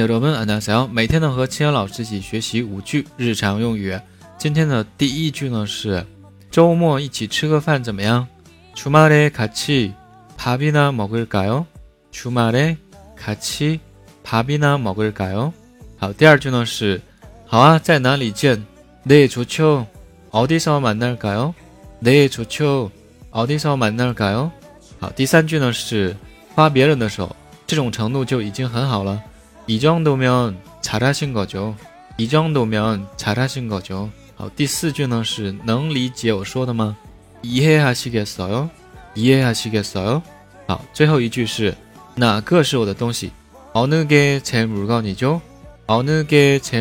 여러분안녕하세요每天呢和青阳老师一起学习五句日常用语。今天的第一句呢是周末一起吃个饭怎么样？주말에같이밥이나먹을까 요？ 주말에같이밥이나먹을까 요？ 好，第二句呢是好啊，在哪里见？네좋죠어디서만날까 요？ 네좋죠어디서만날까 요？ 好，第三句呢是夸别人的时候，这种程度就已经很好了。 이정도면잘하신거 죠？ 이정도면잘하신거 죠？ 好，第四句呢是能理解我说的吗？이해하시겠어 요？ 이해하시겠어 요？ 好，最后一句是哪个是我的东西？어느게제물건이 죠？ 어느게제